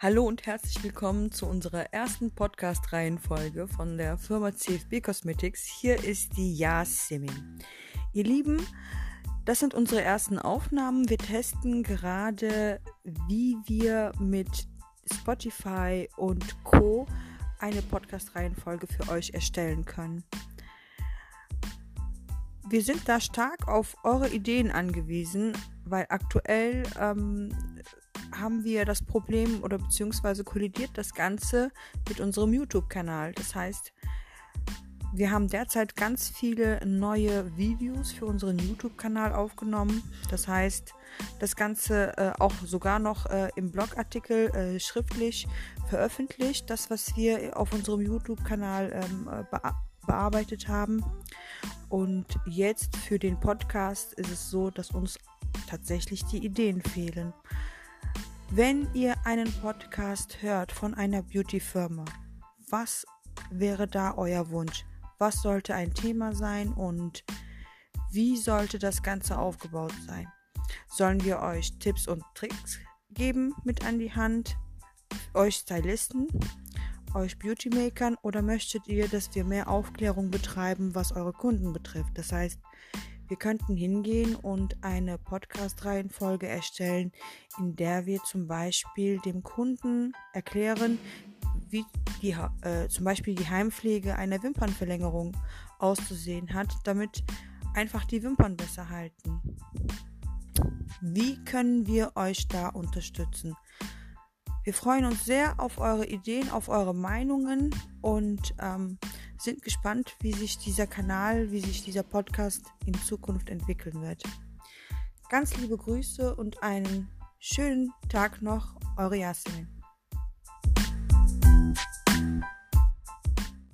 Hallo und herzlich willkommen zu unserer ersten Podcast-Reihenfolge von der Firma CFB Cosmetics. Hier ist die Yasemin. Ihr Lieben, das sind unsere ersten Aufnahmen. Wir testen gerade, wie wir mit Spotify und Co. eine Podcast-Reihenfolge für euch erstellen können. Wir sind da stark auf eure Ideen angewiesen, weil aktuell ähm, haben wir das Problem oder beziehungsweise kollidiert das Ganze mit unserem YouTube-Kanal. Das heißt, wir haben derzeit ganz viele neue Videos für unseren YouTube-Kanal aufgenommen. Das heißt, das Ganze äh, auch sogar noch äh, im Blogartikel äh, schriftlich veröffentlicht. Das, was wir auf unserem YouTube-Kanal ähm, äh, be bearbeitet haben. Und jetzt für den Podcast ist es so, dass uns tatsächlich die Ideen fehlen. Wenn ihr einen Podcast hört von einer Beauty-Firma, was wäre da euer Wunsch? Was sollte ein Thema sein und wie sollte das Ganze aufgebaut sein? Sollen wir euch Tipps und Tricks geben mit an die Hand, euch Stylisten, euch Beauty-Makern oder möchtet ihr, dass wir mehr Aufklärung betreiben, was eure Kunden betrifft? Das heißt, wir könnten hingehen und eine Podcast-Reihenfolge erstellen, in der wir zum Beispiel dem Kunden erklären, wie die, äh, zum Beispiel die Heimpflege einer Wimpernverlängerung auszusehen hat, damit einfach die Wimpern besser halten. Wie können wir euch da unterstützen? Wir freuen uns sehr auf eure Ideen, auf eure Meinungen und ähm, sind gespannt, wie sich dieser Kanal, wie sich dieser Podcast in Zukunft entwickeln wird. Ganz liebe Grüße und einen schönen Tag noch, eure Jasmin.